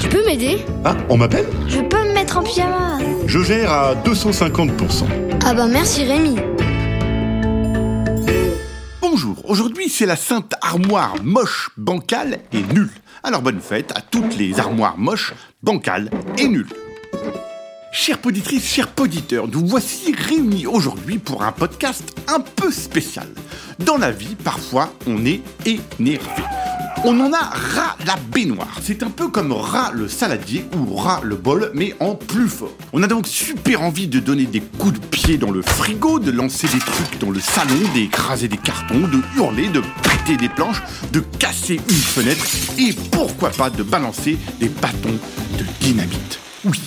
Tu peux m'aider Ah, on m'appelle Je peux me mettre en pyjama Je gère à 250%. Ah bah merci Rémi Bonjour, aujourd'hui c'est la sainte armoire moche, bancale et nulle. Alors bonne fête à toutes les armoires moches, bancales et nulles. Chères poditrices, chers poditeurs, nous voici réunis aujourd'hui pour un podcast un peu spécial. Dans la vie, parfois, on est énervé. On en a ras la baignoire. C'est un peu comme ras le saladier ou ras le bol, mais en plus fort. On a donc super envie de donner des coups de pied dans le frigo, de lancer des trucs dans le salon, d'écraser des cartons, de hurler, de péter des planches, de casser une fenêtre et pourquoi pas de balancer des bâtons de dynamite. Oui.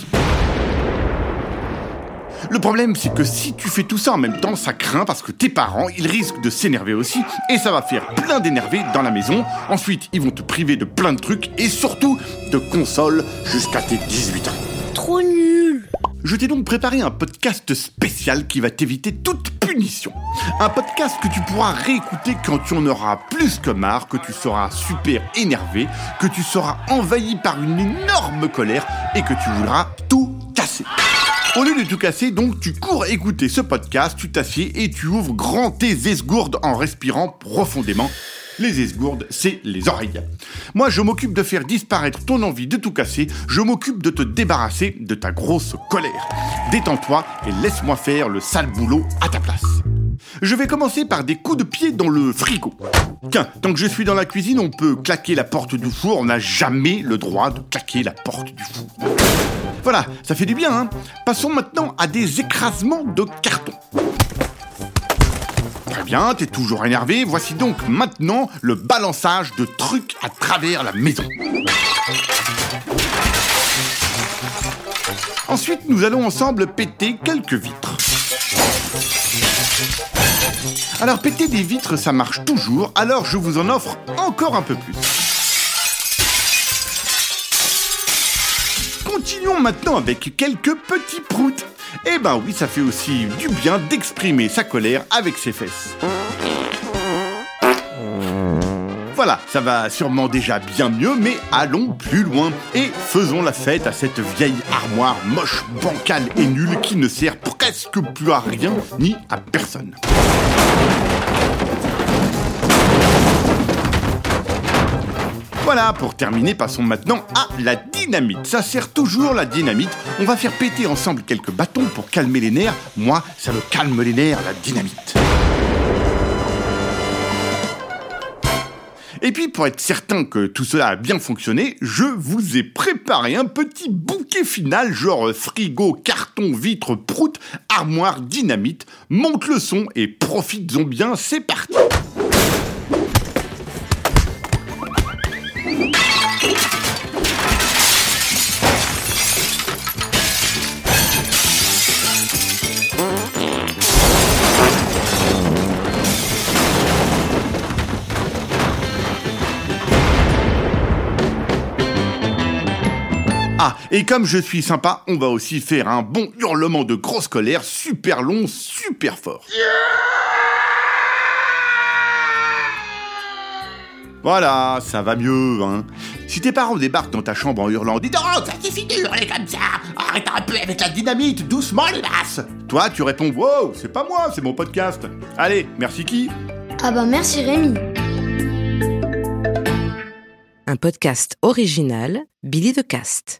Le problème, c'est que si tu fais tout ça en même temps, ça craint parce que tes parents, ils risquent de s'énerver aussi, et ça va faire plein d'énervés dans la maison. Ensuite, ils vont te priver de plein de trucs, et surtout de consoles jusqu'à tes 18 ans. Trop nul Je t'ai donc préparé un podcast spécial qui va t'éviter toute punition. Un podcast que tu pourras réécouter quand tu en auras plus que marre, que tu seras super énervé, que tu seras envahi par une énorme colère et que tu voudras tout. Au lieu de tout casser, donc, tu cours écouter ce podcast, tu t'assieds et tu ouvres grand tes esgourdes en respirant profondément. Les esgourdes, c'est les oreilles. Moi, je m'occupe de faire disparaître ton envie de tout casser, je m'occupe de te débarrasser de ta grosse colère. Détends-toi et laisse-moi faire le sale boulot à ta place. Je vais commencer par des coups de pied dans le frigo. Tiens, tant que je suis dans la cuisine, on peut claquer la porte du four, on n'a jamais le droit de claquer la porte du four. Voilà, ça fait du bien, hein Passons maintenant à des écrasements de carton. Très bien, t'es toujours énervé. Voici donc maintenant le balançage de trucs à travers la maison. Ensuite, nous allons ensemble péter quelques vitres. Alors péter des vitres, ça marche toujours, alors je vous en offre encore un peu plus. Continuons maintenant avec quelques petits proutes. Eh ben oui, ça fait aussi du bien d'exprimer sa colère avec ses fesses. Voilà, ça va sûrement déjà bien mieux, mais allons plus loin et faisons la fête à cette vieille armoire moche, bancale et nulle qui ne sert presque plus à rien ni à personne. Voilà, pour terminer, passons maintenant à la dynamite. Ça sert toujours la dynamite. On va faire péter ensemble quelques bâtons pour calmer les nerfs. Moi, ça me calme les nerfs, la dynamite. Et puis, pour être certain que tout cela a bien fonctionné, je vous ai préparé un petit bouquet final, genre frigo, carton, vitre, prout, armoire, dynamite. Monte le son et profites-en bien, c'est parti Ah, et comme je suis sympa, on va aussi faire un bon hurlement de grosse colère, super long, super fort. Voilà, ça va mieux, hein. Si tes parents débarquent dans ta chambre en hurlant Dis donc, ça suffit de hurler comme ça Arrête un peu avec la dynamite, doucement les basses Toi, tu réponds Wow, c'est pas moi, c'est mon podcast. Allez, merci qui? Ah bah merci Rémi Un podcast original, Billy de Cast.